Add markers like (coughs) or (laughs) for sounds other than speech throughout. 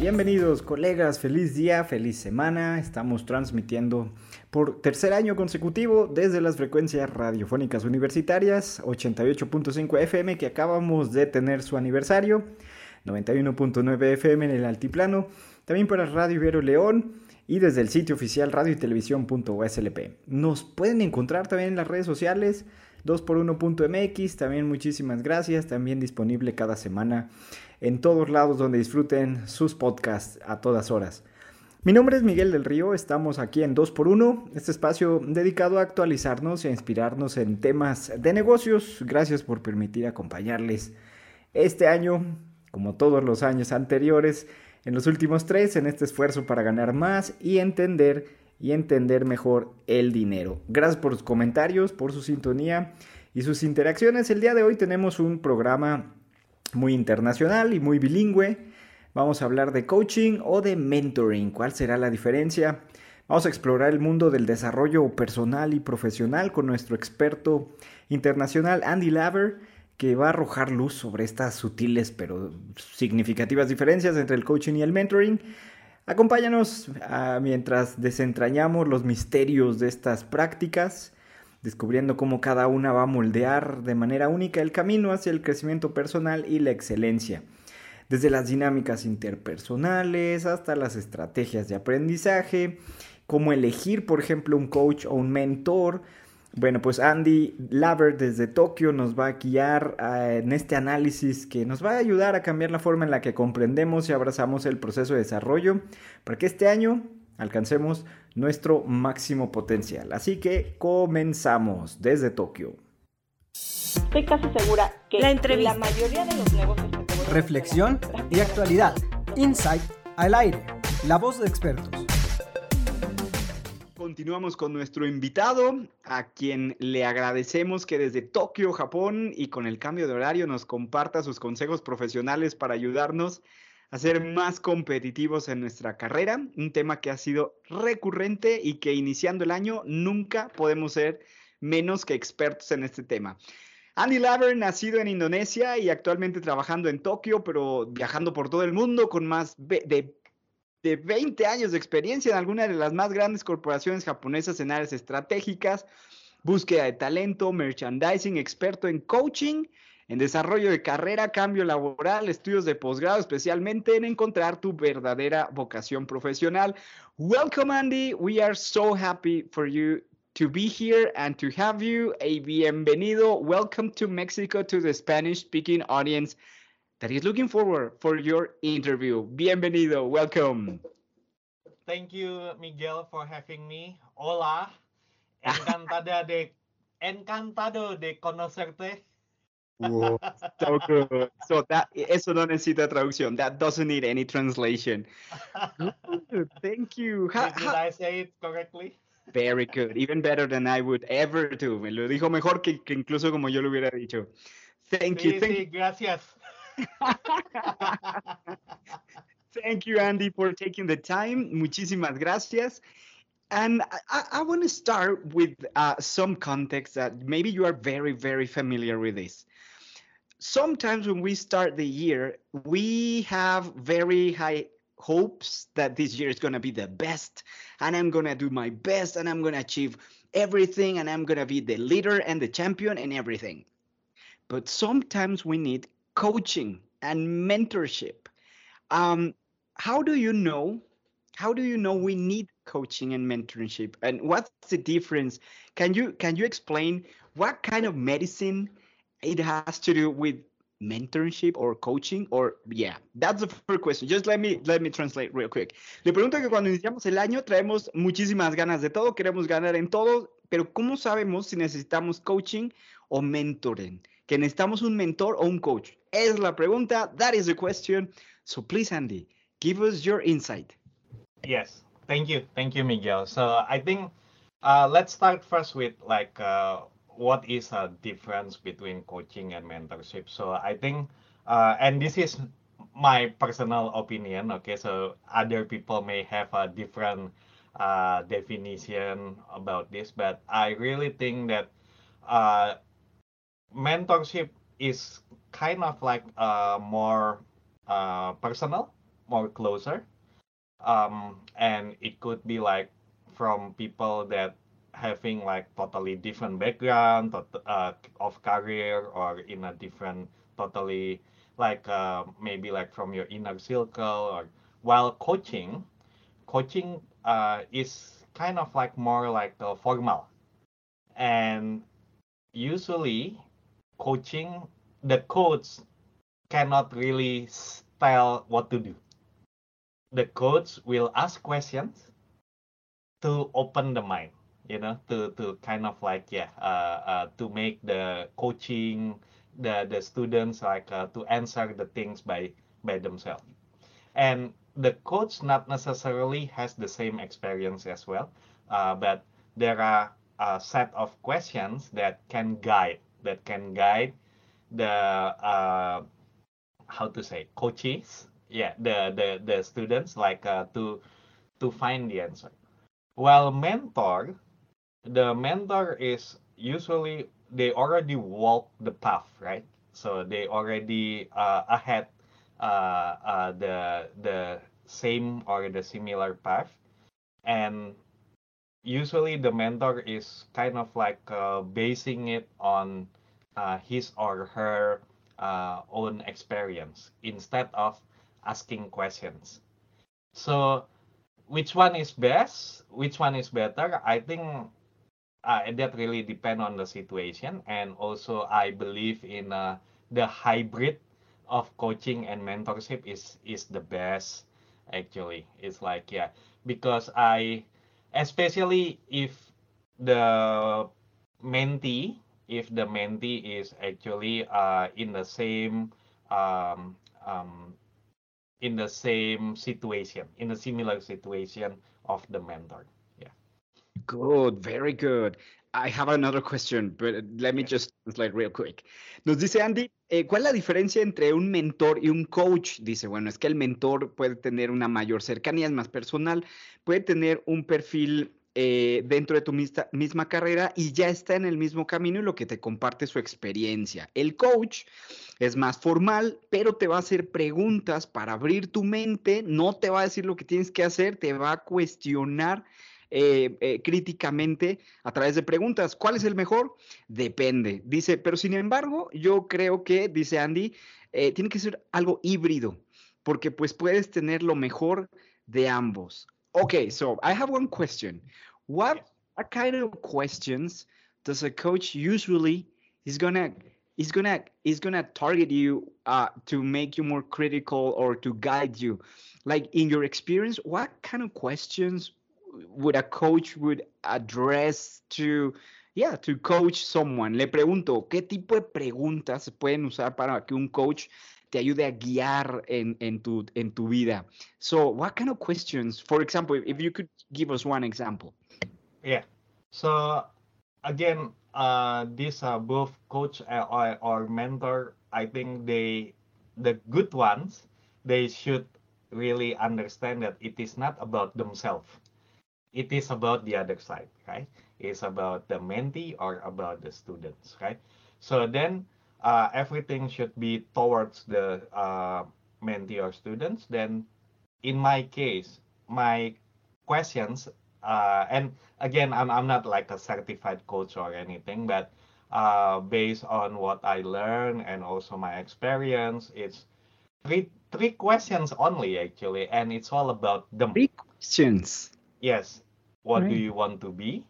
Bienvenidos colegas, feliz día, feliz semana. Estamos transmitiendo por tercer año consecutivo desde las frecuencias radiofónicas universitarias 88.5 FM que acabamos de tener su aniversario, 91.9 FM en el altiplano, también para Radio Ibero León y desde el sitio oficial radio y televisión.uslp. Nos pueden encontrar también en las redes sociales 2x1.mx, también muchísimas gracias, también disponible cada semana en todos lados donde disfruten sus podcasts a todas horas. Mi nombre es Miguel del Río, estamos aquí en 2x1, este espacio dedicado a actualizarnos e inspirarnos en temas de negocios. Gracias por permitir acompañarles este año, como todos los años anteriores, en los últimos tres, en este esfuerzo para ganar más y entender y entender mejor el dinero. Gracias por sus comentarios, por su sintonía y sus interacciones. El día de hoy tenemos un programa muy internacional y muy bilingüe. Vamos a hablar de coaching o de mentoring. ¿Cuál será la diferencia? Vamos a explorar el mundo del desarrollo personal y profesional con nuestro experto internacional Andy Laver, que va a arrojar luz sobre estas sutiles pero significativas diferencias entre el coaching y el mentoring. Acompáñanos uh, mientras desentrañamos los misterios de estas prácticas, descubriendo cómo cada una va a moldear de manera única el camino hacia el crecimiento personal y la excelencia. Desde las dinámicas interpersonales hasta las estrategias de aprendizaje, cómo elegir, por ejemplo, un coach o un mentor, bueno, pues Andy Laver desde Tokio nos va a guiar uh, en este análisis que nos va a ayudar a cambiar la forma en la que comprendemos y abrazamos el proceso de desarrollo para que este año alcancemos nuestro máximo potencial. Así que comenzamos desde Tokio. Estoy casi segura que la, entrevista. la mayoría de los negocios que Reflexión y actualidad. Insight al aire. La voz de expertos. Continuamos con nuestro invitado, a quien le agradecemos que desde Tokio, Japón, y con el cambio de horario nos comparta sus consejos profesionales para ayudarnos a ser más competitivos en nuestra carrera, un tema que ha sido recurrente y que iniciando el año nunca podemos ser menos que expertos en este tema. Andy Laver, nacido en Indonesia y actualmente trabajando en Tokio, pero viajando por todo el mundo con más de de 20 años de experiencia en alguna de las más grandes corporaciones japonesas en áreas estratégicas, búsqueda de talento, merchandising, experto en coaching, en desarrollo de carrera, cambio laboral, estudios de posgrado, especialmente en encontrar tu verdadera vocación profesional. Welcome, Andy. We are so happy for you to be here and to have you. A bienvenido. Welcome to Mexico to the Spanish speaking audience that is looking forward for your interview. Bienvenido, welcome. Thank you, Miguel, for having me. Hola, encantada de, (laughs) encantado de conocerte. Whoa, so good. So that eso no necesita traducción. That doesn't need any translation. (laughs) Thank you. Did, did I say it correctly? Very good. Even better than I would ever do. Me lo dijo mejor que, que incluso como yo lo hubiera dicho. Thank sí, you. Thank sí, gracias. (laughs) Thank you, Andy, for taking the time. Muchísimas gracias. And I, I want to start with uh, some context that maybe you are very, very familiar with this. Sometimes when we start the year, we have very high hopes that this year is going to be the best, and I'm going to do my best, and I'm going to achieve everything, and I'm going to be the leader and the champion and everything. But sometimes we need coaching and mentorship. Um, how do you know? How do you know we need coaching and mentorship? And what's the difference? Can you can you explain what kind of medicine it has to do with mentorship or coaching or yeah that's the first question. Just let me let me translate real quick. Le pregunto que cuando iniciamos el año traemos muchísimas ganas de todo queremos ganar en todo pero cómo sabemos si necesitamos coaching o mentoring? Que necesitamos un mentor o un coach? Es la pregunta that is the question. So please Andy give us your insight. Yes. Thank you, thank you, Miguel. So I think uh, let's start first with like uh, what is a difference between coaching and mentorship. So I think, uh, and this is my personal opinion. Okay, so other people may have a different uh, definition about this, but I really think that uh, mentorship is kind of like uh, more uh, personal, more closer, um, and it could be like from people that having like totally different background uh, of career or in a different totally like uh, maybe like from your inner circle or while coaching coaching uh, is kind of like more like uh, formal. And usually coaching the coach cannot really tell what to do. The coach will ask questions to open the mind you know to to kind of like yeah uh, uh, to make the coaching the the students like uh, to answer the things by by themselves. And the coach not necessarily has the same experience as well but there are a set of questions that can guide that can guide the uh, how to say coaches yeah the the the students like uh, to to find the answer. While mentor the mentor is usually they already walk the path right? So they already uh, ahead uh, uh, the the same or the similar path. And usually the mentor is kind of like uh, basing it on uh, his or her uh, own experience instead of asking questions. So which one is best? Which one is better? I think uh, that really depend on the situation. And also i believe in uh, the hybrid of coaching and mentorship is is the best actually. It's like yeah because i especially if the mentee if the mentee is actually uh, in the same um, um, in the same situation in a similar situation of the mentor Good, very good. I have another question, but let me just translate real quick. Nos dice Andy, eh, ¿cuál es la diferencia entre un mentor y un coach? Dice, bueno, es que el mentor puede tener una mayor cercanía, es más personal, puede tener un perfil eh, dentro de tu misma, misma carrera y ya está en el mismo camino y lo que te comparte su experiencia. El coach es más formal, pero te va a hacer preguntas para abrir tu mente, no te va a decir lo que tienes que hacer, te va a cuestionar eh, eh, críticamente a través de preguntas. ¿Cuál es el mejor? Depende. Dice, pero sin embargo, yo creo que, dice Andy, eh, tiene que ser algo híbrido, porque pues puedes tener lo mejor de ambos. Okay, so I have one question. What, what kind of questions does a coach usually is gonna is gonna is gonna target you uh, to make you more critical or to guide you? Like in your experience, what kind of questions would a coach would address to yeah to coach someone? Le pregunto qué tipo de preguntas se pueden usar para que un coach te ayude a guiar en, en, tu, en tu vida? So what kind of questions? For example if you could give us one example. Yeah. So again uh this uh both coach or, or mentor. I think they the good ones they should really understand that it is not about themselves it is about the other side, right? It's about the mentee or about the students, right? So then uh, everything should be towards the uh, mentee or students. Then in my case, my questions, uh, and again, I'm, I'm not like a certified coach or anything, but uh, based on what I learned and also my experience, it's three three questions only actually, and it's all about them. Three questions. Yes. What right. do you want to be?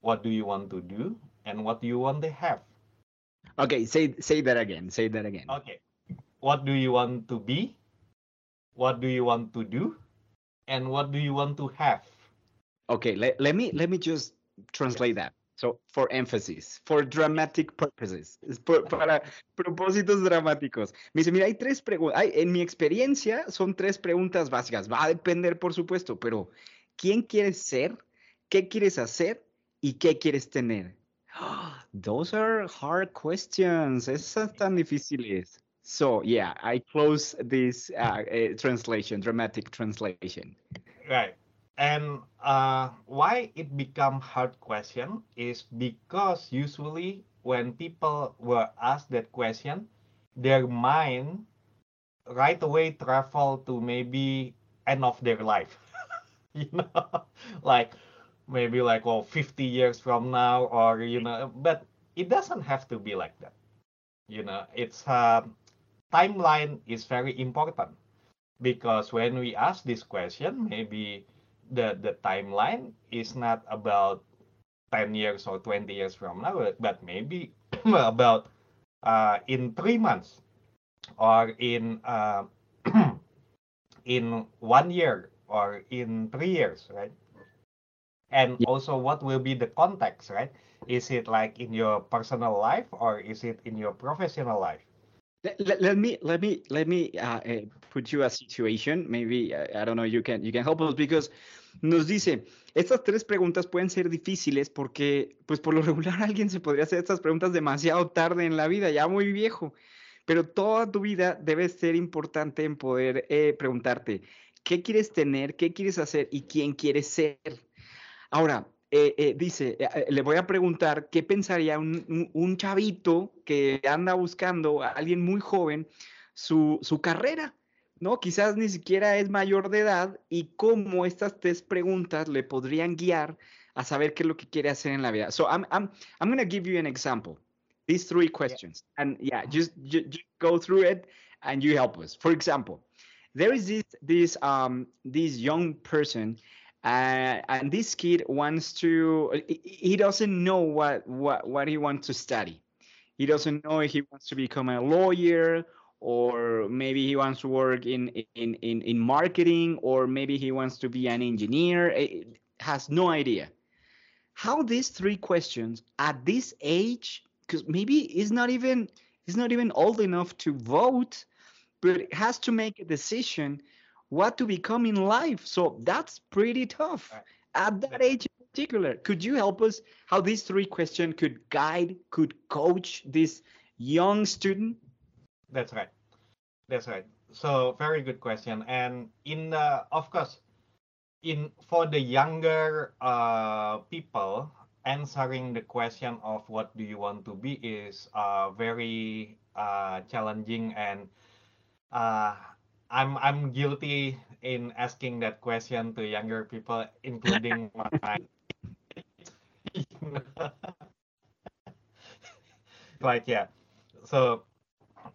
What do you want to do? And what do you want to have? Okay, say say that again. Say that again. Okay. What do you want to be? What do you want to do? And what do you want to have? Okay, let, let me let me just translate that. So, for emphasis, for dramatic purposes, por, para propósitos dramáticos. Me dice, mira, hay tres preguntas, en mi experiencia son tres preguntas básicas. Va a depender, por supuesto, pero quién quieres ser, qué quieres hacer y qué quieres tener. (gasps) Those are hard questions. Esas tan difíciles. So yeah, I close this uh, uh, translation, dramatic translation. Right. And uh, why it become hard question is because usually when people were asked that question, their mind right away travel to maybe end of their life. (laughs) you know, like maybe like well 50 years from now or you know, but it doesn't have to be like that. You know, it's uh, timeline is very important because when we ask this question, maybe the the timeline is not about 10 years or 20 years from now, but maybe (coughs) about uh, in three months or in uh, (coughs) in one year or in three years, right? And Yeah. also, what will be the context, right? Is it like in your personal life or is it in your professional life? Let, let, let me let me let me uh, uh, put you a situation. Maybe uh, I don't know. You can you can help us because nos dice estas tres preguntas pueden ser difíciles porque pues por lo (laughs) regular alguien se podría hacer estas preguntas demasiado tarde en la vida, ya muy viejo. Pero toda tu vida debe ser importante en poder eh, preguntarte qué quieres tener, qué quieres hacer y quién quieres ser. Ahora, eh, eh, dice, eh, eh, le voy a preguntar qué pensaría un, un- un chavito que anda buscando a alguien muy joven su, su carrera, ¿no? Quizás ni siquiera es mayor de edad y cómo estas tres preguntas le podrían guiar a saber qué es lo que quiere hacer en la vida. So I'm, I'm, I'm going to give you an example. These three questions. And yeah, just, ju- just go through it and you help us. For example, there is this, this, um, this young person uh, and this kid wants to he- doesn't know what, what what he wants to study. He doesn't know if he wants to become a lawyer or maybe he wants to work in in in, in marketing or maybe he wants to be an engineer. Eh, has no idea. How these three questions at this age because maybe he's not even he's not even old enough to vote but it has to make a decision what to become in life so that's pretty tough Right. at that age in particular could you help us how these three questions could guide could coach this young student That's right. That's right. So very good question. And in the of course, in for the younger uh, people, answering the question of what do you want to be is uh, very uh, challenging and uh, I'm I'm guilty in asking that question to younger people, including (laughs) my (laughs) like yeah. So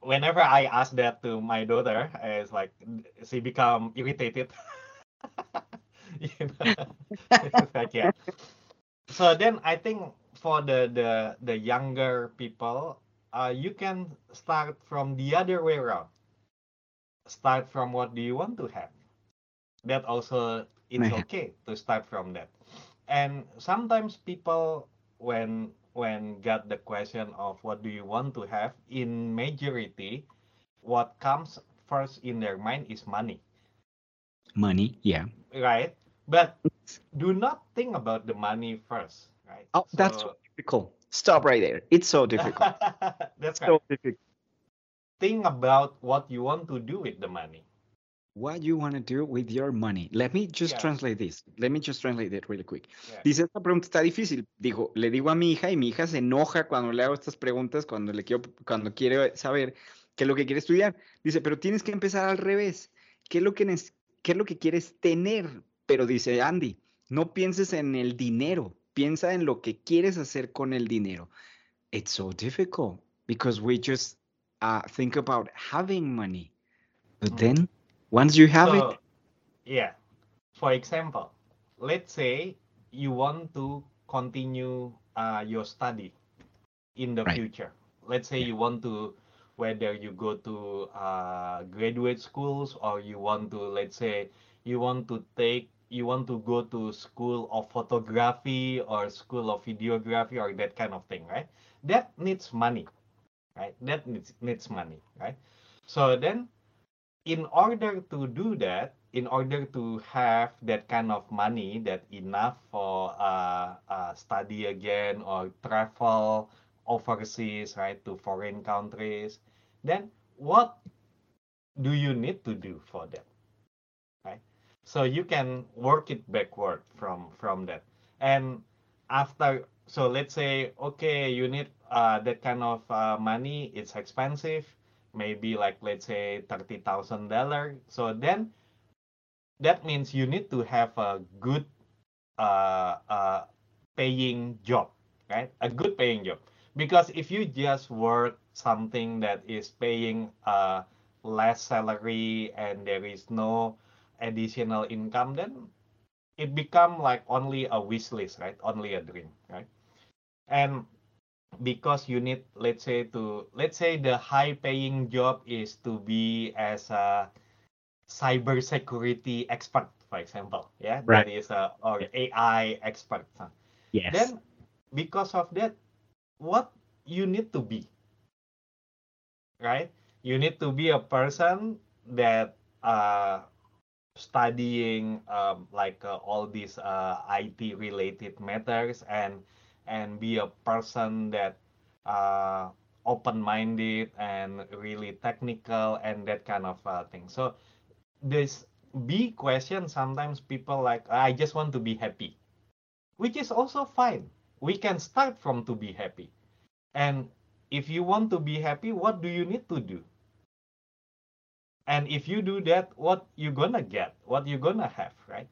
whenever I ask that to my daughter, it's like she become irritated. (laughs) you know? Like yeah. So then I think for the the the younger people, uh, you can start from the other way around. Start from what do you want to have. That also it's Yeah. okay to start from that. And sometimes people when when got the question of what do you want to have in majority what comes first in their mind is money. Money yeah. Right? But do not think about the money first right? Oh that's So- so difficult. Stop right there. It's so difficult. (laughs) That's so right. difficult think about what you want to do with the money what you want to do with your money. Let me just Yeah. translate this. Let me just translate it really quick. Yeah. Dice, esta pregunta está difícil. Dijo, le digo a mi hija y mi hija se enoja cuando le hago estas preguntas, cuando le quiero, cuando quiere saber qué es lo que quiere estudiar. Dice, pero tienes que empezar al revés. ¿Qué es lo que, qué es lo que quieres tener? Pero dice Andy, no pienses en el dinero, piensa en lo que quieres hacer con el dinero. It's so difficult because we just uh, think about having money. But Mm. then, once you have so it, yeah for example let's say you want to continue uh, your study in the Right. future let's say you want to whether you go to uh, graduate schools or you want to let's say you want to take you want to go to school of photography or school of videography or that kind of thing right that needs money right? That needs needs money right? So then in order to do that in order to have that kind of money that enough for uh, uh, study again or travel overseas, right, to foreign countries, then what do you need to do for that, right? So you can work it backward from from that, and after so let's say okay you need uh, that kind of uh, money it's expensive maybe like let's say thirty thousand dollar so then that means you need to have a good uh, uh, paying job right? A good paying job. Because if you just work something that is paying uh, less salary and there is no additional income then it become like only a wish list right? Only a dream right? And because you need let's say to let's say the high paying job is to be as a cyber security expert for example yeah Right. that is a or ai expert? Yes. then because of that what you need to be right you need to be a person that uh studying um, like uh, all these uh, IT related matters and and be a person that uh, open minded and really technical and that kind of uh, thing. So this B question sometimes people like I just want to be happy which is also fine. We can start from to be happy. And if you want to be happy what do you need to do? And if you do that what you gonna get? What you gonna have right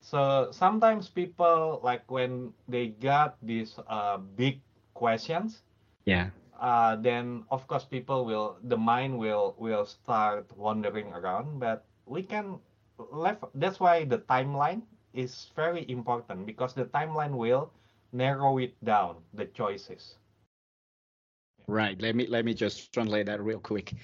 so sometimes people like when they got these uh, big questions Yeah. uh, then of course people will the mind will will start wandering around but we can left that's why the timeline is very important because the timeline will narrow it down the choices Right, let me, let me just translate that real quick.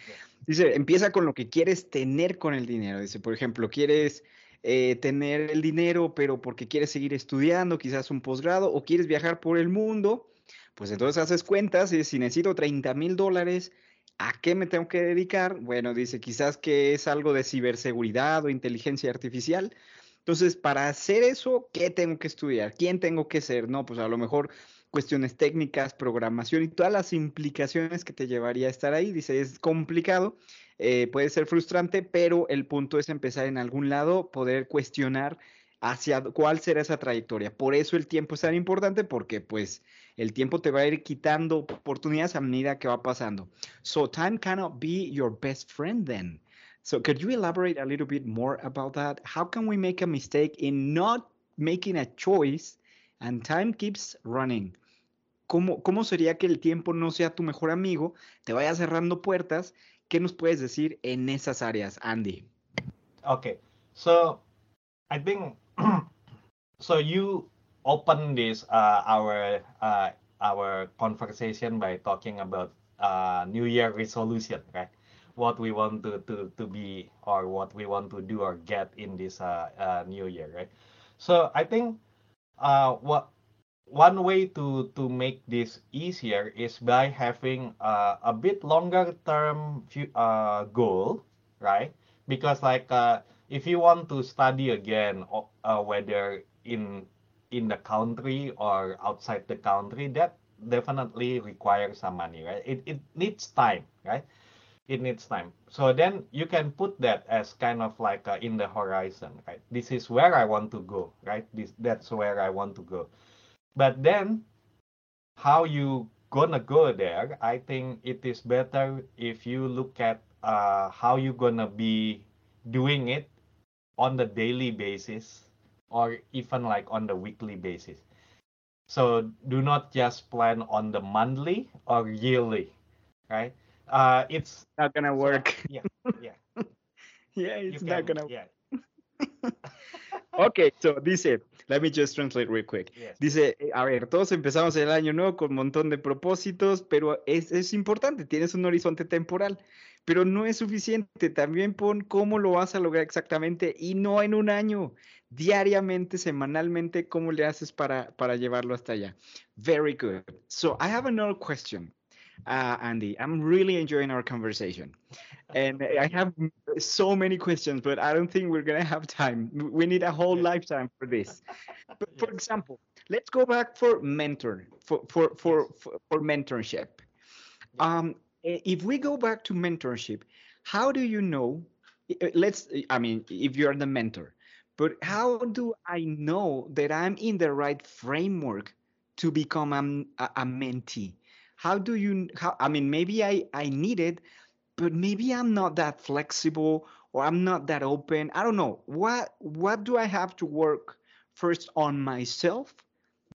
Dice, empieza con lo que quieres tener con el dinero. Dice, por ejemplo, quieres eh, tener el dinero, pero porque quieres seguir estudiando, quizás un posgrado, o quieres viajar por el mundo, pues entonces haces cuentas y si necesito 30 mil dólares, ¿a qué me tengo que dedicar? Bueno, dice, quizás que es algo de ciberseguridad o inteligencia artificial. Entonces, para hacer eso, ¿qué tengo que estudiar? ¿Quién tengo que ser? No, pues a lo mejor cuestiones técnicas, programación y todas las implicaciones que te llevaría a estar ahí. Dice, es complicado, eh, puede ser frustrante, pero el punto es empezar en algún lado, poder cuestionar hacia cuál será esa trayectoria. Por eso el tiempo es tan importante, porque pues el tiempo te va a ir quitando oportunidades a medida que va pasando. So time cannot be your best friend then. So could you elaborate a little bit more about that? How can we make a mistake in not making a choice and time keeps running? ¿Cómo, ¿Cómo sería que el tiempo no sea tu mejor amigo, te vaya cerrando puertas? ¿Qué nos puedes decir en esas áreas, Andy? Okay, so I think (clears throat) so. You open this uh, our uh, our conversation by talking about uh, New Year resolution, right? What we want to, to, to be or what we want to do or get in this uh, uh, new year, right? So I think uh, what one way to to make this easier is by having uh, a bit longer term uh, goal, right? Because like uh, if you want to study again, uh, whether in in the country or outside the country, that definitely requires some money, right? It it needs time, right? It needs time. So then you can put that as kind of like uh, in the horizon, right? This is where I want to go, right? This that's where I want to go. But then how you gonna go there? I think it is better if you look at uh, how you gonna be doing it on the daily basis or even like on the weekly basis. So do not just plan on the monthly or yearly, right? Uh, it's Not gonna work. yeah, yeah. (laughs) yeah, it's not gonna yeah, (laughs) Ok, so dice, let me just translate real quick. yes. Dice, eh, a ver, todos empezamos el año nuevo con un montón de propósitos, pero es, es importante, tienes un horizonte temporal, pero no es suficiente. También pon cómo lo vas a lograr exactamente y no en un año, diariamente, semanalmente, cómo le haces para, para llevarlo hasta allá. Very good. So I have another question, uh, Andy. I'm really enjoying our conversation. (laughs) And I have so many questions, but I don't think we're gonna have time. We need a whole lifetime for this. (laughs) But for example, let's go back for mentor for for for for, for mentorship. Um, if we go back to mentorship, how do you know? Let's. I mean, if you're the mentor, but how do I know that I'm in the right framework to become a, a, a mentee? How do you? How I mean, maybe I I need it, but maybe I'm not that flexible or I'm not that open. I don't know. What what do I have to work first on myself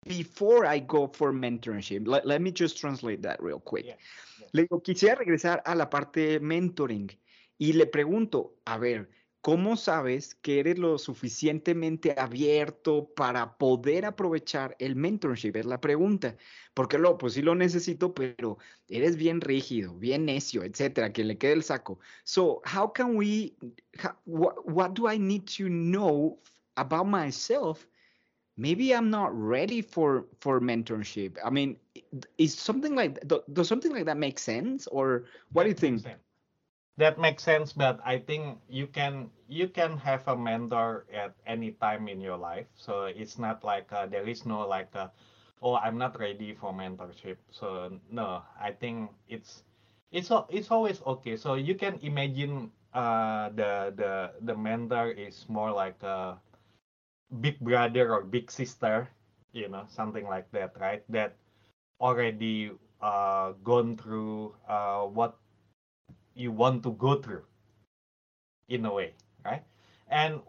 before I go for mentorship? Let, let me just translate that real quick. Yeah, yeah. Le digo, quisiera regresar a la parte mentoring y le pregunto, a ver, ¿cómo sabes que eres lo suficientemente abierto para poder aprovechar el mentorship? Es la pregunta. Porque luego, pues sí lo necesito, pero eres bien rígido, bien necio, etcétera, que le quede el saco. So, how can we, how, what, what do I need to know about myself? Maybe I'm not ready for for mentorship. I mean, is something like does something like that make sense, or what do you think? That makes sense, but I think you can you can have a mentor at any time in your life. So it's not like uh, there is no like uh, oh I'm not ready for mentorship. So no, I think it's it's it's always okay. So you can imagine uh, the the the mentor is more like a big brother or big sister, you know, something like that, right? That already uh, gone through uh, what you want to go through in a way right? And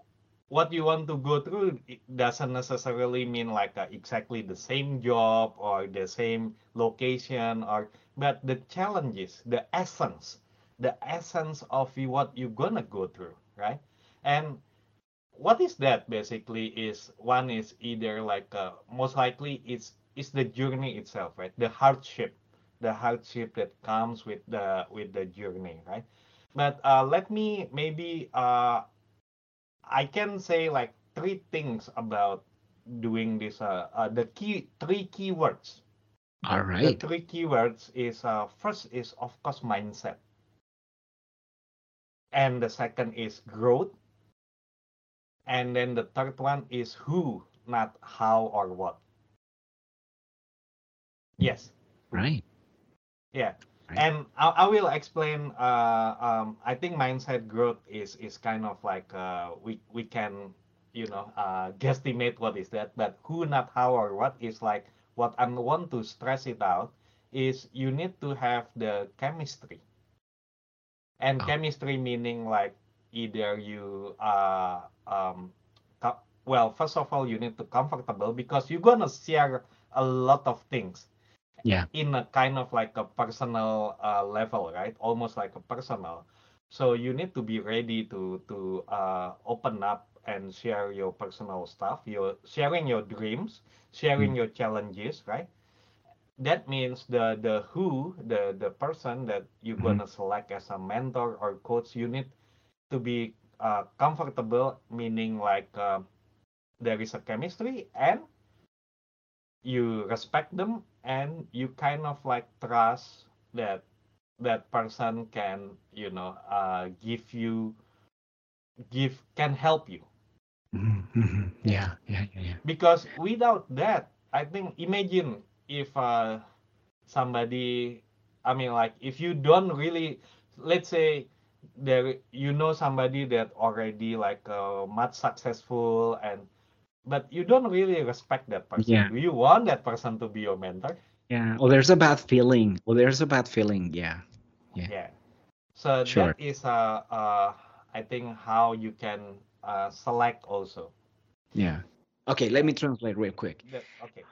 what you want to go through it doesn't necessarily mean like uh, exactly the same job or the same location or but the challenges the essence the essence of what you're gonna go through right? And what is that basically is one is either like uh, most likely it's it's the journey itself right? The hardship the hardship that comes with the with the journey right? But uh, let me maybe uh, i can say like three things about doing this uh, uh, the key three keywords All right. the three keywords is uh, first is of course mindset. And the second is growth. And then the third one is who not how or what. Yes. Right. Yeah. And I, I will explain uh, um, i think mindset growth is is kind of like uh, we we can you know uh, guesstimate what is that but who not how or what is like what i want to stress it out is you need to have the chemistry. And Oh. chemistry meaning like either you uh um well first of all you need to comfortable because you're gonna share a lot of things Yeah. in a kind of like a personal uh, level right almost like a personal so you need to be ready to to uh, open up and share your personal stuff your sharing your dreams sharing your challenges right that means the the who the the person that you're Mhm. gonna select as a mentor or coach you need to be uh, comfortable meaning like uh, there is a chemistry and you respect them and you kind of like trust that that person can you know uh, give you give can help you Mhm. (laughs) Yeah. Yeah. Yeah. Yeah. because without that i think imagine if uh, somebody i mean like if you don't really let's say there you know somebody that already like uh, much successful and but you don't really respect that person Yeah. do you want that person to be your mentor Yeah. Oh, there's a bad feeling. Oh, there's a bad feeling. Yeah. Yeah. yeah so Sure. that is uh, uh i think how you can uh, select also Yeah. Okay, let me translate real quick. That- okay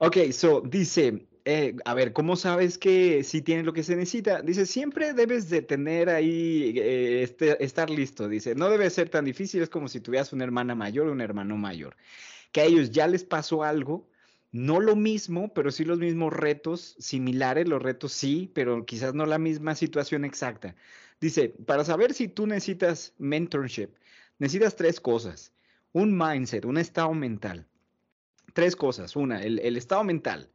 Ok, so dice, eh, a ver, ¿cómo sabes que si tienes lo que se necesita? Dice, siempre debes de tener ahí, eh, este, estar listo. Dice, no debe ser tan difícil, es como si tuvieras una hermana mayor o un hermano mayor. Que a ellos ya les pasó algo, no lo mismo, pero sí los mismos retos, similares, los retos sí, pero quizás no la misma situación exacta. Dice, para saber si tú necesitas mentorship, necesitas tres cosas. Un mindset, un estado mental tres cosas. Una, el estado mental,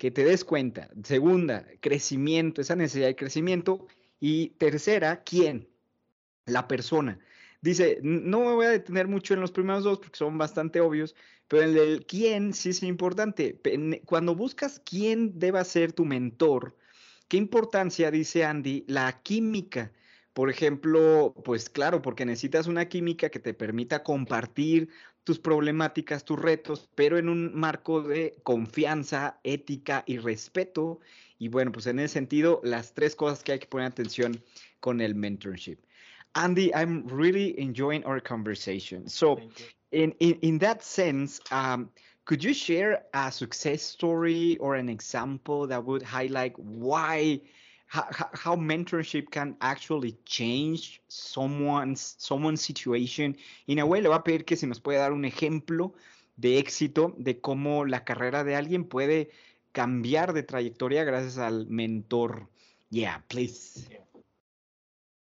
que te des cuenta. Segunda, crecimiento, esa necesidad de crecimiento. Y tercera, ¿quién? la persona. Dice, no me voy a detener mucho en los primeros dos porque son bastante obvios, pero el quién sí es importante. Cuando buscas quién deba ser tu mentor, ¿qué importancia, dice Andy, la química? Por ejemplo, pues claro, porque necesitas una química que te permita compartir tus problemáticas, tus retos, pero en un marco de confianza, ética y respeto. Y bueno, pues en ese sentido, las tres cosas que hay que poner atención con el mentorship. Andy, I'm really enjoying our conversation. So, in, in, in that sense, um, could you share a success story or an example that would highlight why how, how mentorship can actually change someone's someone's situation? In a way, le voy a pedir que si nos puede dar un ejemplo de éxito de cómo la carrera de alguien puede cambiar de trayectoria gracias al mentor. Yeah, please.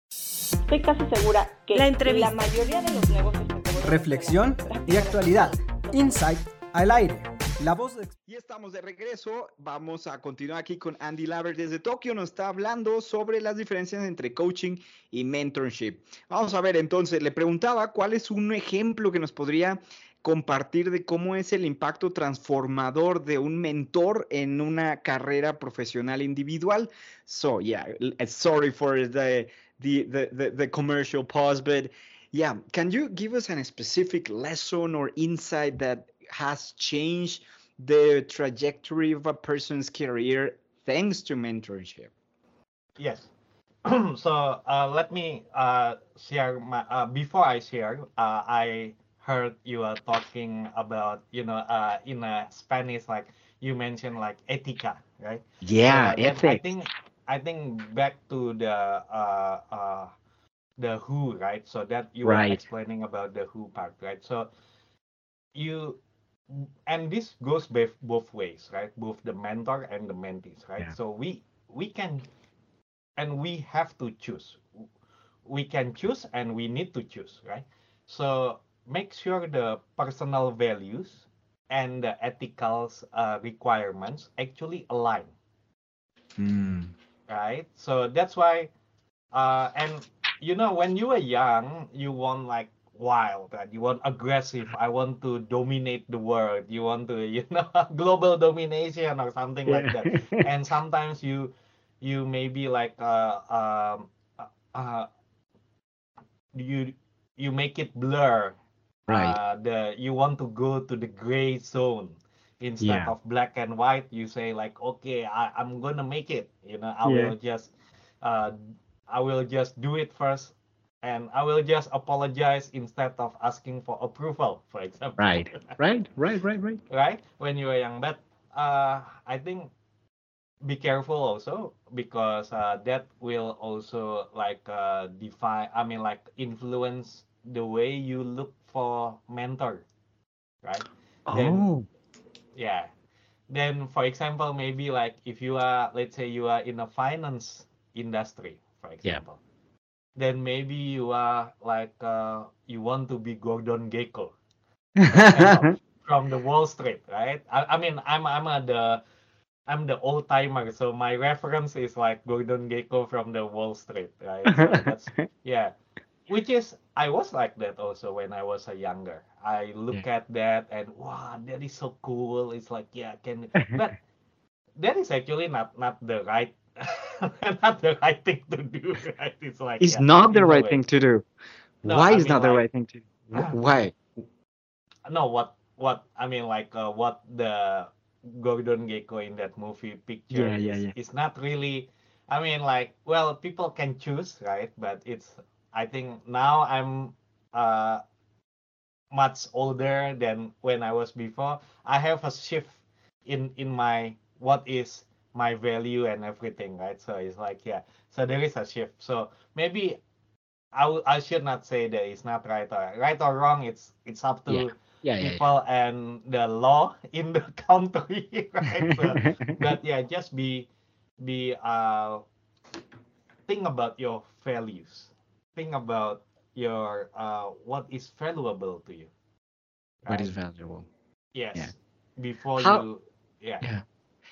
Estoy casi segura que la, la mayoría de los negocios Reflexión y actualidad. Insight al aire. La voz de... Y estamos de regreso. Vamos a continuar aquí con Andy Laver desde Tokio. Nos está hablando sobre las diferencias entre coaching y mentorship. Vamos a ver entonces, le preguntaba cuál es un ejemplo que nos podría compartir de cómo es el impacto transformador de un mentor en una carrera profesional individual. So, yeah, sorry for the the, the, the, the commercial pause, but yeah, can you give us a specific lesson or insight that has changed the trajectory of a person's career thanks to mentorship? Yes. (clears throat) so uh, let me uh, share my uh, before I share. Uh, I heard you are talking about you know uh, in Spanish like you mentioned like etica, right? Yeah, ethics. I think I think back to the uh, uh, the who, right? So that you right. were explaining about the who part, right? So you and this goes both both ways, right? Both the mentor and the mentees, right? Yeah. So we we can and we have to choose. We can choose and we need to choose, right? So make sure the personal values and the ethical uh, requirements actually align. Mm right? So that's why, uh, and you know, when you were young, you want like wild, right? You want aggressive. I want to dominate the world. You want to, (laughs) you know, global domination or something yeah. like that. (laughs) and sometimes you, you maybe like, uh, um, uh, uh, you, you make it blur. Right. Uh, the you want to go to the gray zone instead yeah. of black and white you say like okay I, i'm gonna make it you know i yeah. will just uh, i will just do it first and i will just apologize instead of asking for approval (laughs) for example. Right. Right right right right. Right? When you are young. But uh, i think be careful also because uh, that will also like uh, define i mean like influence the way you look for mentor. Right? Oh. Then, yeah. Then for example maybe like if you are let's say you are in a finance industry for example yeah. Then maybe you are like uh, you want to be gordon gekko (laughs) from the wall street right i, I mean i'm i'm a, the i'm the old timer so my reference is like gordon gekko from the wall street right so that's (laughs) yeah which is I was like that also when I was a younger. I look yeah. at that and wow, that is so cool. It's like yeah, can (laughs) but that is actually not not the right not the right thing to do. Right? It's like it's yeah, not the right thing to do. No, Why I is mean, not like, the right thing to do? Why? No, what what I mean like uh, what the Gordon Gekko in that movie picture yeah, yeah, yeah. is not really I mean like well people can choose right but it's I think now I'm uh, much older than when I was before. I have a shift in in my what is my value and everything, right? So it's like yeah. So there is a shift. So maybe I, w- I should not say that it's not right or right or wrong. It's it's up to yeah. Yeah, people yeah, and the law (laughs) in the country, (laughs) right? So, but yeah, just be be uh think about your values think about your uh, what is valuable to you. Right? What is valuable? Yes. Before How, you, yeah.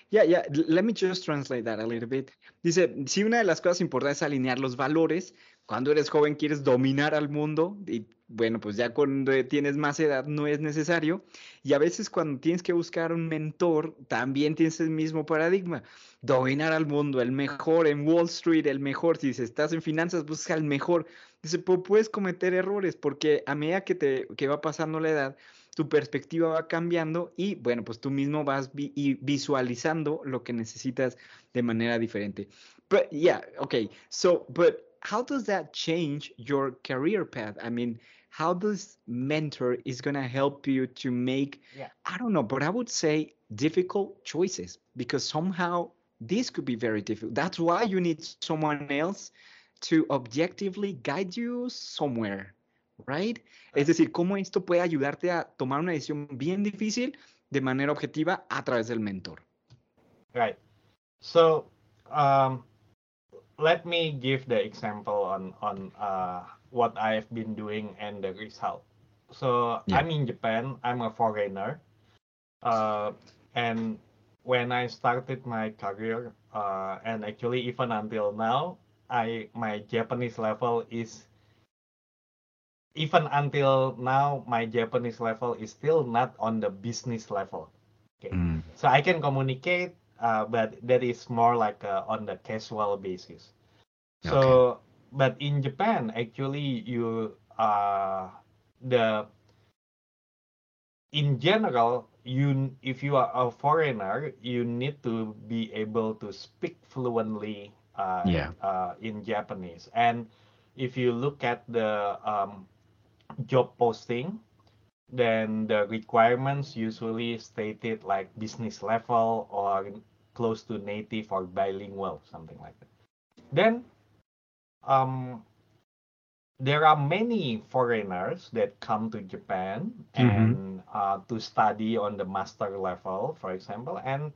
Yeah. Yeah. Let me just translate that a little bit. Dice, si una de las cosas importantes es alinear los valores, cuando eres joven quieres dominar al mundo y bueno, pues ya cuando tienes más edad no es necesario. Y a veces cuando tienes que buscar un mentor, también tienes el mismo paradigma. Dominar al mundo, el mejor en Wall Street, el mejor. Si estás en finanzas, busca el mejor. Dice, pues puedes cometer errores porque a medida que, te, que va pasando la edad, tu perspectiva va cambiando y bueno, pues tú mismo vas visualizando lo que necesitas de manera diferente. But yeah, okay. So, but how does that change your career path? I mean, how does mentor is going to help you to make yeah. i don't know but i would say difficult choices because somehow this could be very difficult that's why you need someone else to objectively guide you somewhere right es decir cómo esto puede ayudarte a tomar una decisión bien difícil de manera objetiva a través del mentor right so um, let me give the example on on uh, what I've been doing and the result. So yeah. I'm in Japan. I'm a foreigner, uh, and when I started my career, uh, and actually even until now, I my Japanese level is even until now my Japanese level is still not on the business level. Okay, mm. so I can communicate, uh, but that is more like uh, on the casual basis. So okay but in Japan, actually, you uh, the in general, you if you are a foreigner, you need to be able to speak fluently uh, yeah. uh, in Japanese. And if you look at the um, job posting, then the requirements usually stated like business level or close to native or bilingual, something like that. Then um, there are many foreigners that come to Japan mm-hmm. and uh, to study on the master level, for example, and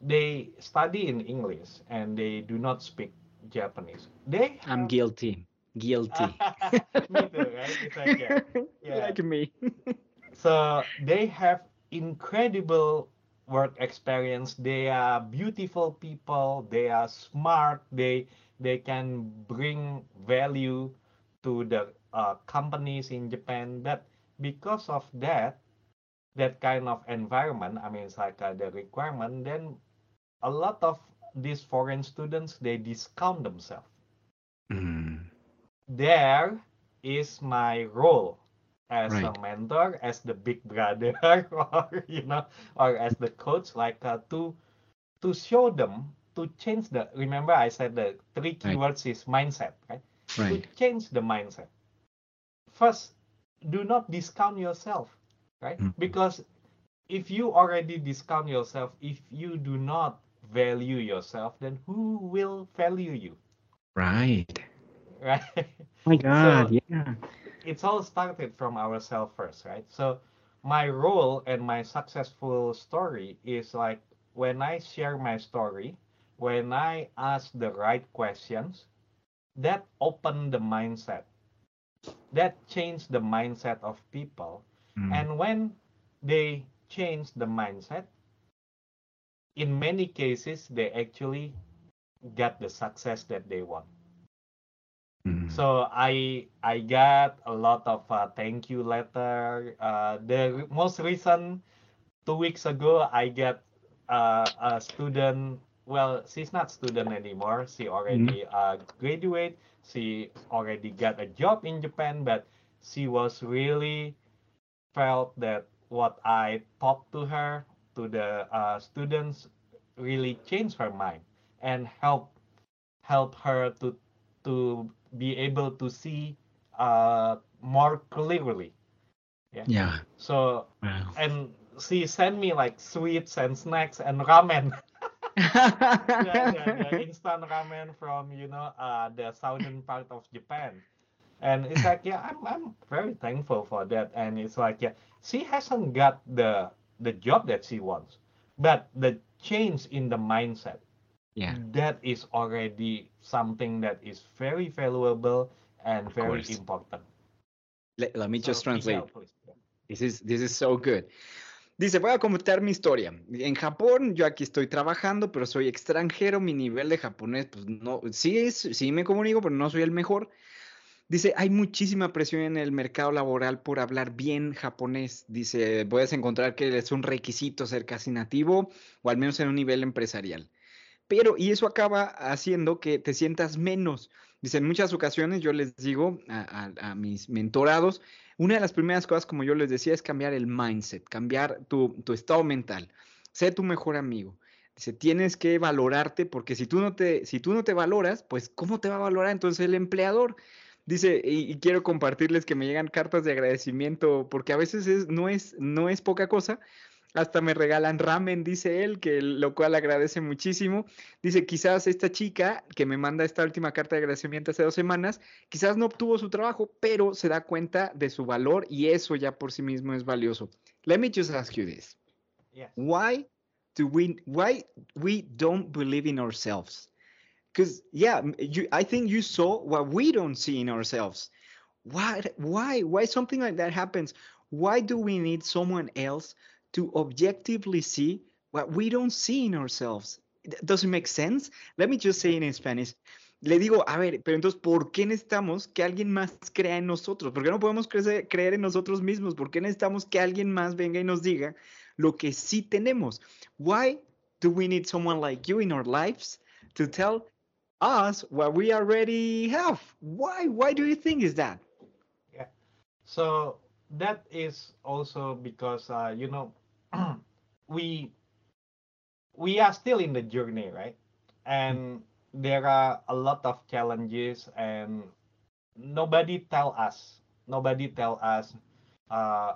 they study in English and they do not speak Japanese. They have... I'm guilty. Guilty. (laughs) me too, right? It's like, yeah. (laughs) yeah. like me. (laughs) so they have incredible work experience. They are beautiful people. They are smart. They they can bring value to the uh, companies in Japan. But because of that, that kind of environment, I mean, it's like uh, the requirement, then a lot of these foreign students, they discount themselves. Mm. There is my role as right. a mentor, as the big brother, (laughs) or you know, or as the coach, like uh, to to show them to change the remember I said the three keywords right. is mindset, right? right? To change the mindset. First, do not discount yourself, right? Mm-hmm. Because if you already discount yourself, if you do not value yourself, then who will value you? Right. Right. My God, so yeah. It's all started from ourselves first, right? So my role and my successful story is like when I share my story, when I ask the right questions, that open the mindset. That change the mindset of people. Mm. And when they change the mindset, in many cases, they actually get the success that they want. Mm. So I I got a lot of uh, thank you letter. Uh, the most recent two weeks ago, I got uh, a student well, she's not student anymore. She already mm-hmm. uh, graduate. She already got a job in Japan, but she was really felt that what I talked to her, to the uh, students, really changed her mind and help help her to to be able to see uh, more clearly. Yeah. Yeah. So wow. and she sent me like sweets and snacks and ramen. (laughs) yeah, yeah, yeah, (laughs) instant ramen from you know uh, the southern part of Japan, and it's like yeah, I'm I'm very thankful for that, and it's like yeah, she hasn't got the the job that she wants, but the change in the mindset, yeah, that is already something that is very valuable and very important. Let, let me so just translate. This is this is so good. Dice, voy a comentar mi historia. En Japón, yo aquí estoy trabajando, pero soy extranjero, mi nivel de japonés, pues no, sí, es, sí me comunico, pero no soy el mejor. Dice, hay muchísima presión en el mercado laboral por hablar bien japonés. Dice, puedes encontrar que es un requisito ser casi nativo o al menos en un nivel empresarial. Pero, y eso acaba haciendo que te sientas menos. Dice, en muchas ocasiones yo les digo a, mis mentorados, una de las primeras cosas, como yo les decía, es cambiar el mindset, cambiar tu, estado mental. Sé tu mejor amigo. Dice, tienes que valorarte porque si tú no te, si tú no te valoras, pues ¿cómo te va a valorar entonces el empleador? Dice, y, quiero compartirles que me llegan cartas de agradecimiento porque a veces no, es, no es poca cosa, hasta me regalan ramen, dice él, que lo cual agradece muchísimo. Dice, quizás esta chica que me manda esta última carta de agradecimiento hace dos semanas, quizás no obtuvo su trabajo, pero se da cuenta de su valor y eso ya por sí mismo es valioso. Let me just ask you this. Why do we why we don't believe in ourselves? Because yeah, you, I think you saw what we don't see in ourselves. Why why why something like that happens? Why do we need someone else to objectively see what we don't see in ourselves. Does it make sense? Let me just say in Spanish. Le digo, a ver, pero entonces, ¿por qué necesitamos que alguien más crea en nosotros? ¿Por qué no podemos crecer, creer en nosotros mismos? ¿Por qué necesitamos que alguien más venga y nos diga lo que sí tenemos? Why do we need someone like you in our lives to tell us what we already have? Why? Why do you think is that? Yeah. So that is also because uh, you know we we are still in the journey, right? And there are a lot of challenges, and nobody tell us, nobody tell us uh,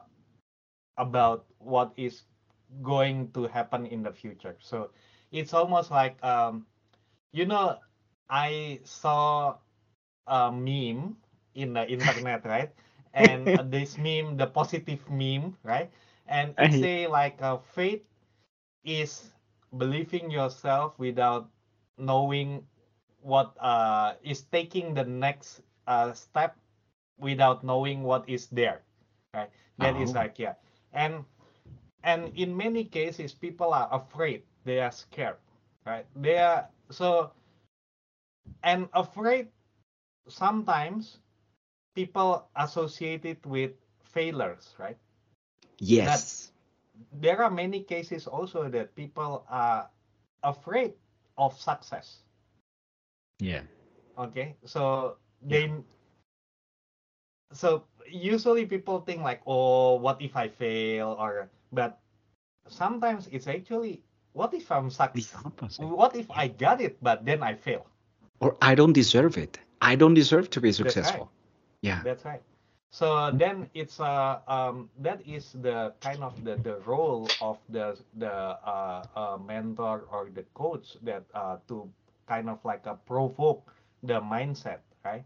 about what is going to happen in the future. So it's almost like, um, you know, I saw a meme in the (laughs) internet, right? And this meme, the positive meme, right? And I say like uh, faith is believing yourself without knowing what uh, is taking the next uh, step without knowing what is there right? That oh. is like yeah. And and in many cases people are afraid. They are scared right? They are so and afraid sometimes people associate it with failures right Yes. there are many cases also that people are afraid of success. Yeah. Okay. So they so usually people think like, oh, what if I fail? Or but sometimes it's actually what if I'm successful? What if I got it, but then I fail? Or I don't deserve it. I don't deserve to be successful. Right. Yeah. That's right. So then it's uh, um, that is the kind of the, the role of the the uh, uh, mentor or the coach that uh, to kind of like uh, provoke the mindset, right?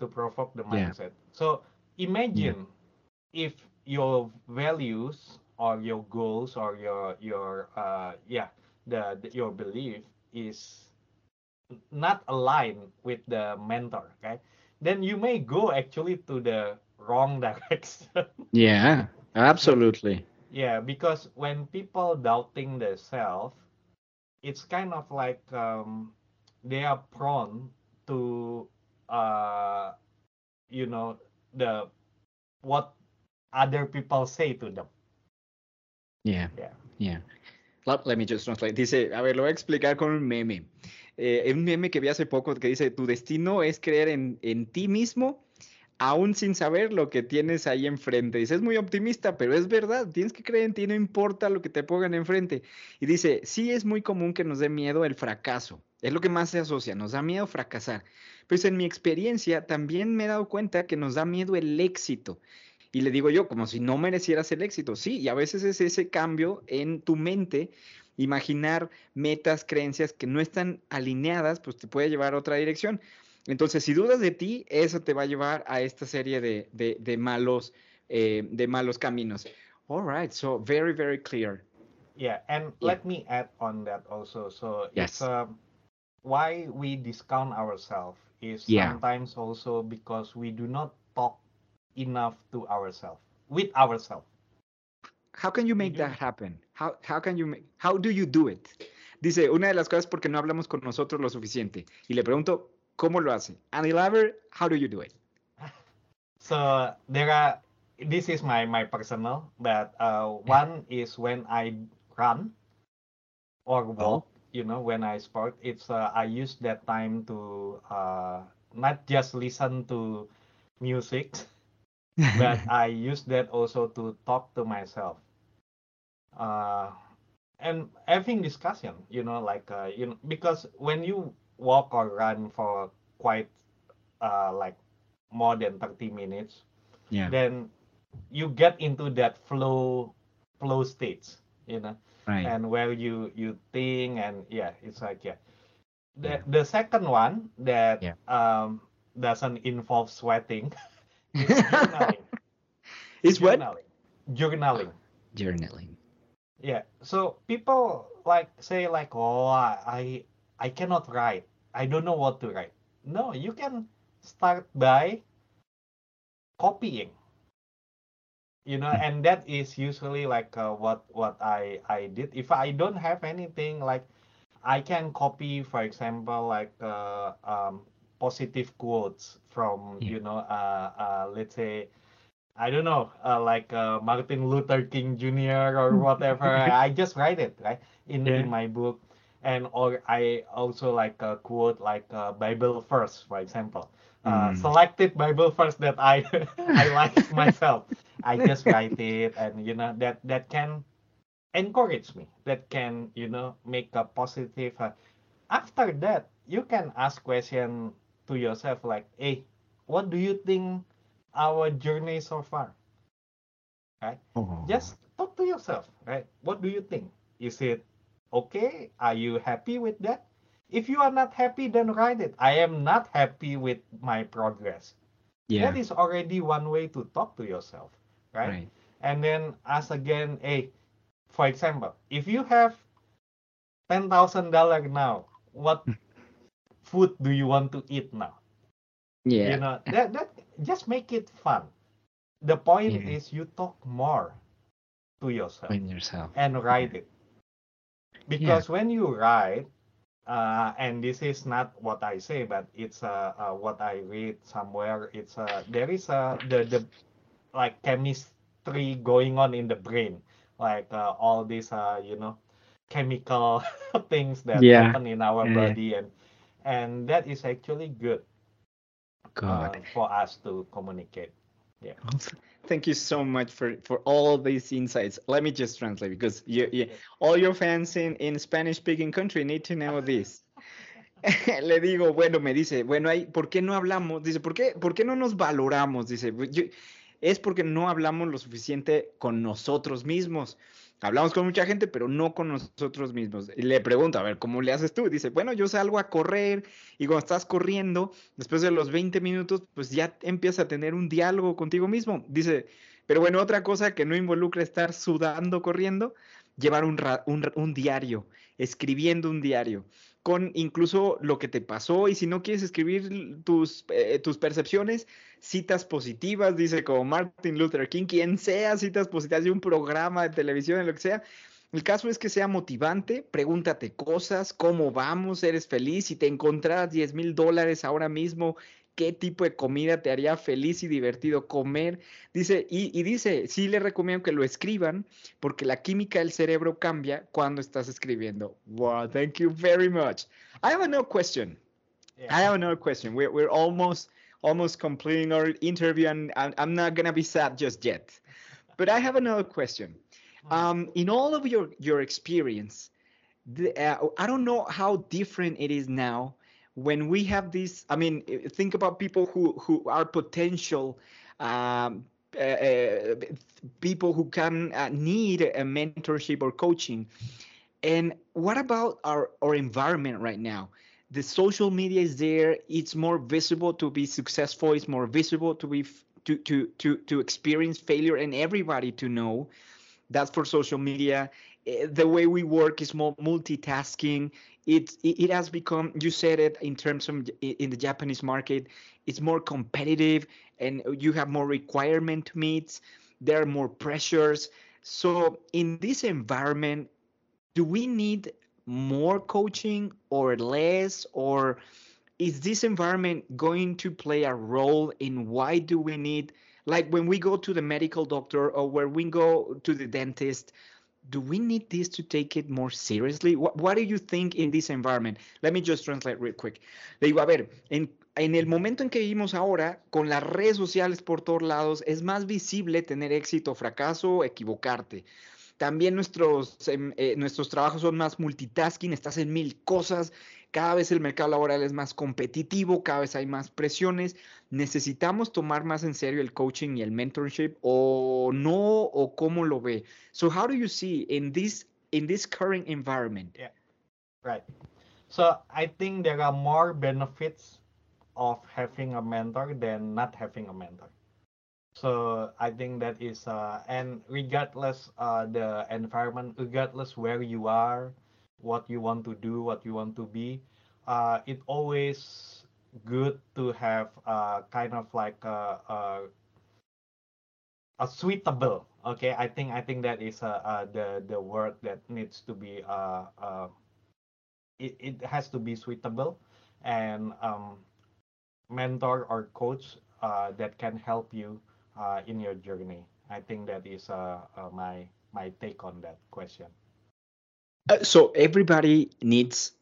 To provoke the mindset. Yeah. So imagine yeah. if your values or your goals or your your uh, yeah the, the your belief is not aligned with the mentor, right? Then you may go actually to the wrong (laughs) direction. yeah, absolutely. Yeah, because when people doubting themselves, it's kind of like um, they are prone to, uh, you know, the what other people say to them. Yeah. Yeah. Yeah. Let, let me just translate. Dice, a ver, lo voy a explicar con un meme. Eh, un meme que vi hace poco que dice, tu destino es creer en, en ti mismo, aún sin saber lo que tienes ahí enfrente. Dice, es muy optimista, pero es verdad, tienes que creer en ti, no importa lo que te pongan enfrente. Y dice, sí es muy común que nos dé miedo el fracaso, es lo que más se asocia, nos da miedo fracasar. Pues en mi experiencia también me he dado cuenta que nos da miedo el éxito. Y le digo yo, como si no merecieras el éxito. Sí, y a veces es ese cambio en tu mente imaginar metas, creencias que no están alineadas, pues te puede llevar a otra dirección. Entonces, si dudas de ti, eso te va a llevar a esta serie de, de, de malos, eh, de malos caminos. All right, so very, very clear. Yeah, and yeah. let me add on that also. So yes. it's um, why we discount ourselves is yeah. sometimes also because we do not talk enough to ourselves, with ourselves. How can you make that happen? How, how can you make, how do you do it? Dice, una de las cosas porque no hablamos con nosotros lo suficiente. Y le pregunto, ¿cómo lo hace? And elaborate, how do you do it? So there are, this is my, my personal, but uh, one is when I run or walk, you know, when I sport, it's, uh, I use that time to uh, not just listen to music, (laughs) but I use that also to talk to myself. Uh, and having discussion, you know, like uh, you know, because when you walk or run for quite uh, like more than 30 minutes, Yeah. then you get into that flow flow states, you know, Right. and where you you think and yeah, it's like yeah. The the second one that Yeah. um doesn't involve sweating (laughs) is journaling. Is what? journaling. Journaling. Yeah. So people like say like, oh, I I I cannot write. I don't know what to write. No, you can start by copying. You know, and that is usually like uh, what what I I did. If I don't have anything like, I can copy, for example, like uh, um, positive quotes from Yeah. you know, uh, uh, let's say. I don't know, uh, like uh, Martin Luther King Jr. or (laughs) whatever. I just write it right in Yeah. in my book, and or I also like uh, quote like uh, Bible verse, for example, uh, Mm. selected Bible verse that I (laughs) I like myself. I just write it, and you know that that can encourage me. That can you know make a positive. Uh, after that, you can ask question to yourself like, "Hey, what do you think our journey so far?" Right? Oh. Just talk to yourself, right? What do you think? Is it okay? Are you happy with that? If you are not happy, then write it. I am not happy with my progress. yeah. That is already one way to talk to yourself, right? Right. And then ask again, hey, for example, if you have ten thousand dollar now, what (laughs) food do you want to eat now? Yeah. You know, that that just make it fun. The point Yeah. is you talk more to yourself yourself. and write it. Because when you write, uh, and this is not what I say, but it's uh, uh, what I read somewhere. It's uh, there is uh, the the like chemistry going on in the brain, like uh, all these uh, you know chemical (laughs) things that Yeah. happen in our Yeah, yeah. body, and and that is actually good uh, God. for us to communicate. Yeah. Thank you so much for, for all these insights. Let me just translate because you, you, all your fans in, in Spanish speaking country need to know this. (laughs) Le digo, bueno, me dice, bueno, hay, ¿por qué no hablamos? Dice, ¿por qué, ¿por qué no nos valoramos? Dice, "Pues yo- es porque no hablamos lo suficiente con nosotros mismos. Hablamos con mucha gente, pero no con nosotros mismos. Y le pregunto, a ver, ¿cómo le haces tú? Dice, bueno, yo salgo a correr y cuando estás corriendo, después de los 20 minutos, pues ya empiezas a tener un diálogo contigo mismo. Dice, pero bueno, otra cosa que no involucra estar sudando corriendo, llevar un, un un diario, escribiendo un diario, con incluso lo que te pasó y si no quieres escribir tus, eh, tus percepciones, citas positivas, dice como Martin Luther King, quien sea, citas positivas de un programa de televisión, de lo que sea. El caso es que sea motivante, pregúntate cosas, cómo vamos, eres feliz, si te encontraras 10 mil dólares ahora mismo, qué tipo de comida te haría feliz y divertido comer. Dice, y, y dice, sí le recomiendo que lo escriban porque la química del cerebro cambia cuando estás escribiendo. Wow, thank you very much. I have another question. I have another question. We're, we're almost almost completing our interview and I'm, I'm not gonna be sad just yet. But I have another question. Um, in all of your, your experience, the, uh, I don't know how different it is now when we have this. I mean, think about people who, who are potential um, uh, people who can uh, need a mentorship or coaching. And what about our, our environment right now? The social media is there. It's more visible to be successful. It's more visible to be to to to to experience failure and everybody to know. That's for social media. Eh, The way we work is more multitasking. It, it has become. You said it in terms of in the Japanese market. It's more competitive, and you have more requirement to meet. There are more pressures. So, in this environment, do we need more coaching or less? Or is this environment going to play a role in why do we need, like when we go to the medical doctor or where we go to the dentist, do we need this to take it more seriously? What, what do you think in this environment? Let me just translate real quick. Le digo, a ver, en, en el momento en que vivimos ahora, con las redes sociales por todos lados, es más visible tener éxito, fracaso, equivocarte. También nuestros, em, eh, nuestros trabajos son más multitasking, estás en mil cosas, cada vez el mercado laboral es más competitivo, cada vez hay más presiones. ¿Necesitamos tomar más en serio el coaching y el mentorship o no o cómo lo ve? So how do you see in this in this current environment? Yeah. Right. So I think there are more benefits of having a mentor than not having a mentor. So I think that is uh, and regardless uh, the environment, regardless where you are, what you want to do, what you want to be, uh, it always good to have uh, kind of like a, a, a suitable. Okay, I think I think that is uh, uh, the the word that needs to be uh, uh, it, it has to be suitable and um, mentor or coach that can help you in your journey. I think that is my my take on that question. Uh, so everybody needs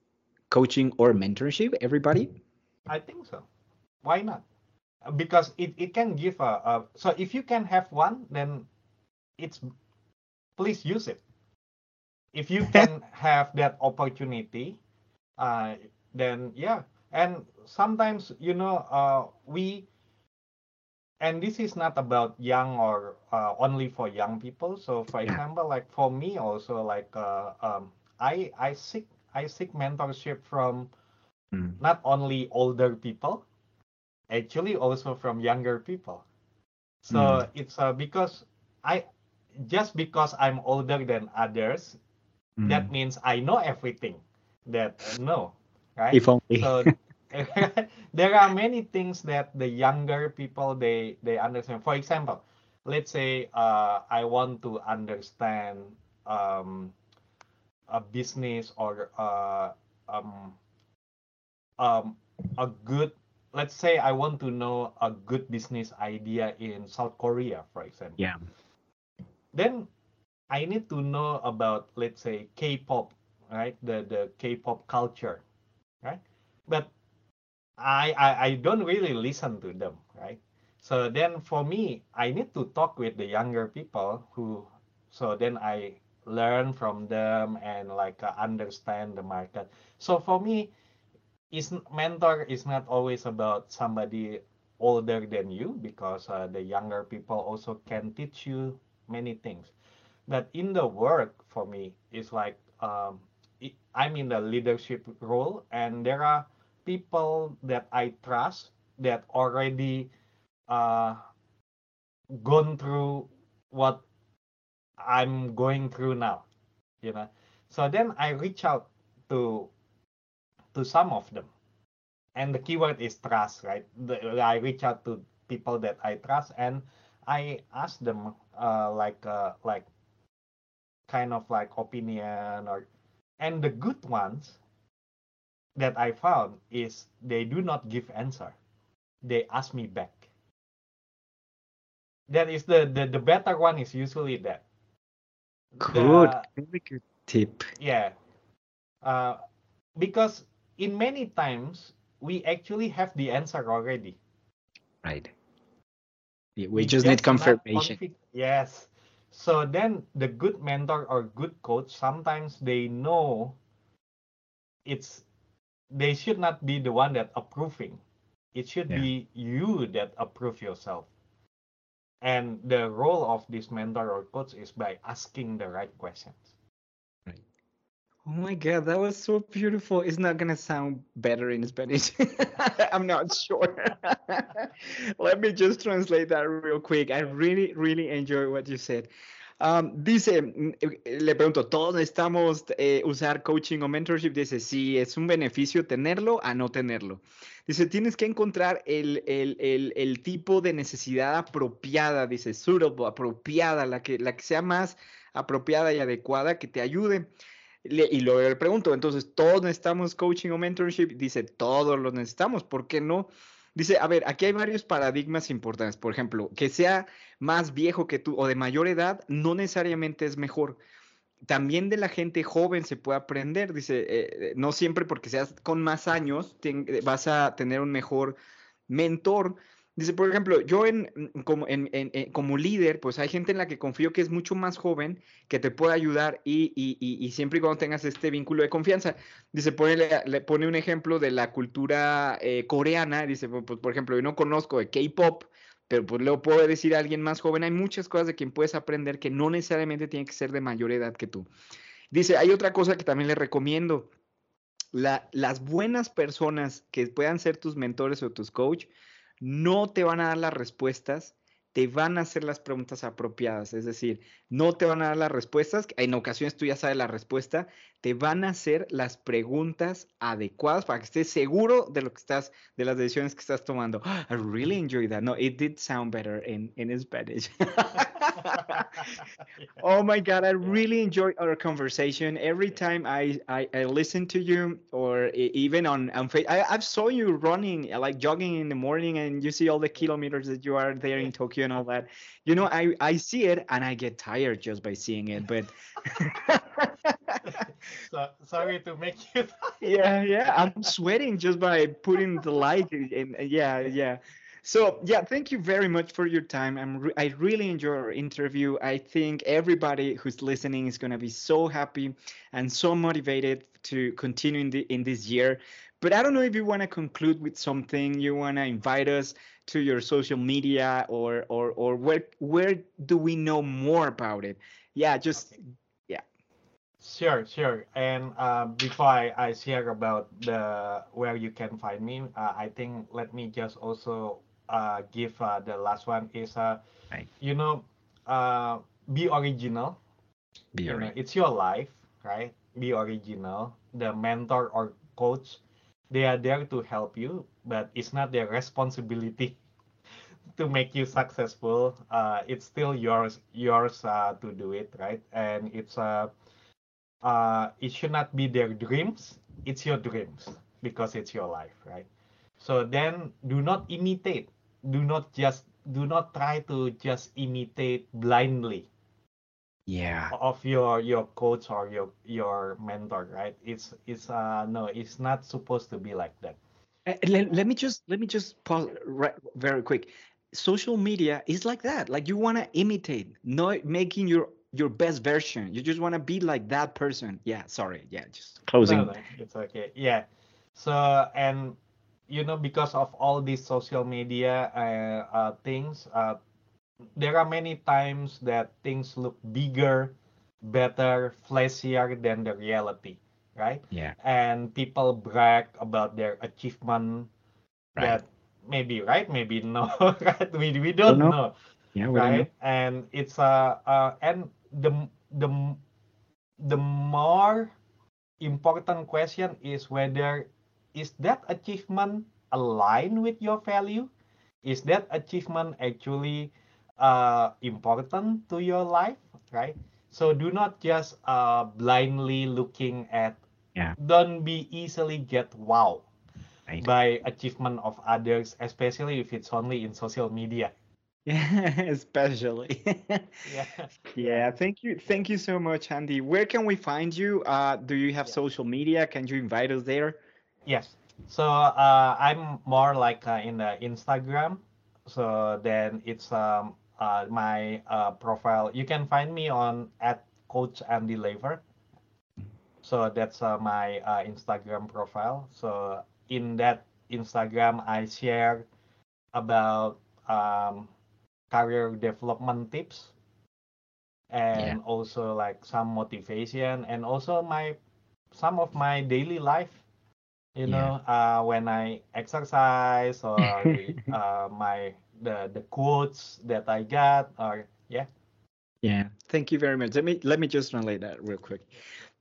coaching or mentorship. Everybody. I think so. Why not? Because it, it can give a, a so if you can have one, then it's please use it. If you (laughs) can have that opportunity, uh, then yeah. And sometimes you know uh, we and this is not about young or uh, only for young people so for example like for me also like uh, um, i i seek i seek mentorship from Mm. not only older people actually also from younger people so it's uh, because i just because i'm older than others that Mm. means i know everything that no right If only. so (laughs) (laughs) there are many things that the younger people they they understand for example let's say uh, i want to understand um, a business or uh, um, um, a good let's say i want to know a good business idea in south korea for example yeah. then I need to know about let's say K-pop, right? The the K-pop culture, right? But I, I I don't really listen to them, right? So then for me, I need to talk with the younger people who, so then I learn from them and like uh, understand the market. So for me, is mentor is not always about somebody older than you because uh, the younger people also can teach you many things but in the work for me it's like um, i- i'm in the leadership role and there are people that i trust that already uh, gone through what i'm going through now you know? So then i reach out to to some of them. And the keyword is trust right? The, i reach out to people that i trust and i ask them uh, like uh, like kind of like opinion or and the good ones that i found is they do not give answer they ask me back that is the the, the better one is usually that Good. The- Very good tip. yeah uh, because in many times we actually have the answer already Right. Yeah, We just need just confirmation. yes. So then the good mentor or good coach sometimes they know it's they should not be the one that approving. It should Yeah. be you that approve yourself. And the role of this mentor or coach is by asking the right questions. Oh my god, that was so beautiful. It's not gonna sound better in Spanish. (laughs) I'm not sure. (laughs) Let me just translate that real quick. I really, really enjoy what you said. Um, dice, mm, eh, le pregunto, ¿todos necesitamos eh, usar coaching o mentorship? Dice, sí, es un beneficio tenerlo a no tenerlo. Dice, tienes que encontrar el, el, el, tipo de necesidad apropiada, dice, suitable, apropiada, la que, la que sea más apropiada y adecuada, que te ayude. Le, y luego le pregunto, entonces, ¿todos necesitamos coaching o mentorship? Dice, todos lo necesitamos, ¿por qué no? Dice, a ver, aquí hay varios paradigmas importantes. Por ejemplo, que sea más viejo que tú o de mayor edad, no necesariamente es mejor. También de la gente joven se puede aprender. Dice, eh, no siempre porque seas con más años vas a tener un mejor mentor. Dice, por ejemplo, yo en, mm, como, en, en, como líder, pues hay gente en la que confío que es mucho más joven, que te puede ayudar y, y, y siempre y cuando tengas este vínculo de confianza. Dice, pone, le pone un ejemplo de la cultura eh, coreana. Dice, pues, por ejemplo, yo no conozco de K-Pop, pero pues luego puedo decir a alguien más joven, hay muchas cosas de quien puedes aprender que no necesariamente tiene que ser de mayor edad que tú. Dice, hay otra cosa que también le recomiendo. La, las buenas personas que puedan ser tus mentores o tus coach, no te van a dar las respuestas, te van a hacer las preguntas apropiadas, es decir, no te van a dar las respuestas, en ocasiones tú ya sabes la respuesta, te van a hacer las preguntas adecuadas para que estés seguro de lo que estás, de las decisiones que estás tomando. (gasps) I really enjoyed that. No, it did sound better in, in Spanish. (laughs) (laughs) oh my God, I really enjoy our conversation. Every time I, I, I listen to you or even on, on Facebook, I, I've saw you running, uh, like jogging in the morning and you see all the kilometers that you are there in Tokyo and all that. You know, I, I see it and I get tired just by seeing it, but (laughs) so, sorry to make you (laughs) yeah yeah i'm sweating just by putting the light in yeah yeah so yeah thank you very much for your time. I'm re- i really enjoy our interview. I think everybody who's listening is going to be so happy and so motivated to continue in, the, in this year. But i don't know if you want to conclude with something you want to invite us to your social media or or or where where do we know more about it? Yeah just okay. Sure, sure. And uh, before I, I share about the where you can find me, uh, I think let me just also uh, give uh, the last one is uh, right. you know uh, be original. Be you. Know, it's your life, right? Be original. The mentor or coach, they are there to help you, but it's not their responsibility (laughs) to make you successful. Uh, it's still yours yours uh, to do it, right? And it's uh uh, it should not be their dreams it's your dreams because it's your life right so then do not imitate do not just do not try to just imitate blindly yeah of your your coach or your your mentor right it's it's uh no it's not supposed to be like that uh, let, let me just let me just pause right very quick social media is like that like you want to imitate not making your your best version. You just want to be like that person. Yeah, sorry. Yeah, just closing. No, no, it's okay. Yeah. So and you know because of all these social media uh, uh, things, uh, there are many times that things look bigger, better, flashier than the reality, right? Yeah. And people brag about their achievement right. that maybe right, maybe (laughs) no, right? We we don't, don't know. know. Yeah, right. And it's uh, uh and the the the more important question is whether is that achievement aligned with your value is that achievement actually uh, important to your life right so do not just uh, blindly looking at yeah don't be easily get wow right. by achievement of others especially if it's only in social media yeah, (laughs) especially. (laughs) yeah. Yeah, thank you. Thank you so much, Andy. Where can we find you? Uh, do you have Yeah. social media? Can you invite us there? Yes. So uh, I'm more like uh, in the Instagram. So then it's um uh, my uh, profile. You can find me on at Coach Andy Laver. So that's uh, my uh, Instagram profile. So in that Instagram, I share about um, career development tips and also like some motivation and also my some of my daily life you Yeah. know uh, when i exercise or (laughs) uh, my the the quotes that i got or yeah Yeah, thank you very much. Let me, let me just translate that real quick.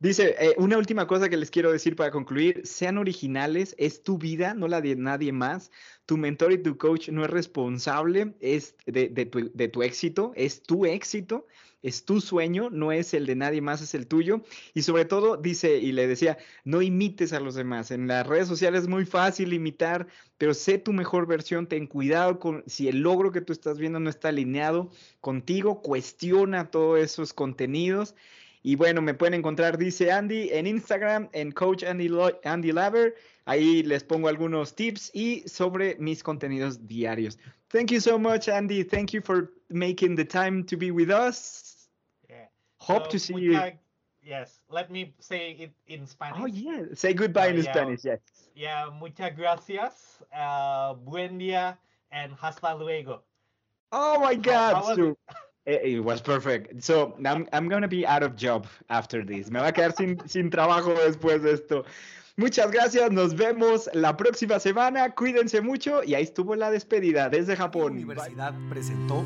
Dice, eh, una última cosa que les quiero decir para concluir, sean originales, es tu vida, no la de nadie más. Tu mentor y tu coach no es responsable es de, de, tu, de tu éxito, es tu éxito es tu sueño, no es el de nadie más, es el tuyo. Y sobre todo, dice, y le decía, no imites a los demás. En las redes sociales es muy fácil imitar, pero sé tu mejor versión, ten cuidado con si el logro que tú estás viendo no está alineado contigo, cuestiona todos esos contenidos. Y bueno, me pueden encontrar, dice Andy, en Instagram, en Coach Andy, Andy Laver. Ahí les pongo algunos tips y sobre mis contenidos diarios. Thank you so much, Andy. Thank you for making the time to be with us. Yeah. Hope so, to see you. Yes, let me say it in Spanish. Oh, yeah. Say goodbye uh, in yeah, Spanish, yes. Yeah, muchas gracias. Uh, buen día and hasta luego. Oh my God. So, (laughs) it? it? was perfect. So I'm, I'm going to be out of job after this. Me va a quedar sin, sin trabajo después de esto. Muchas gracias, nos vemos la próxima semana, cuídense mucho y ahí estuvo la despedida desde Japón. La universidad presentó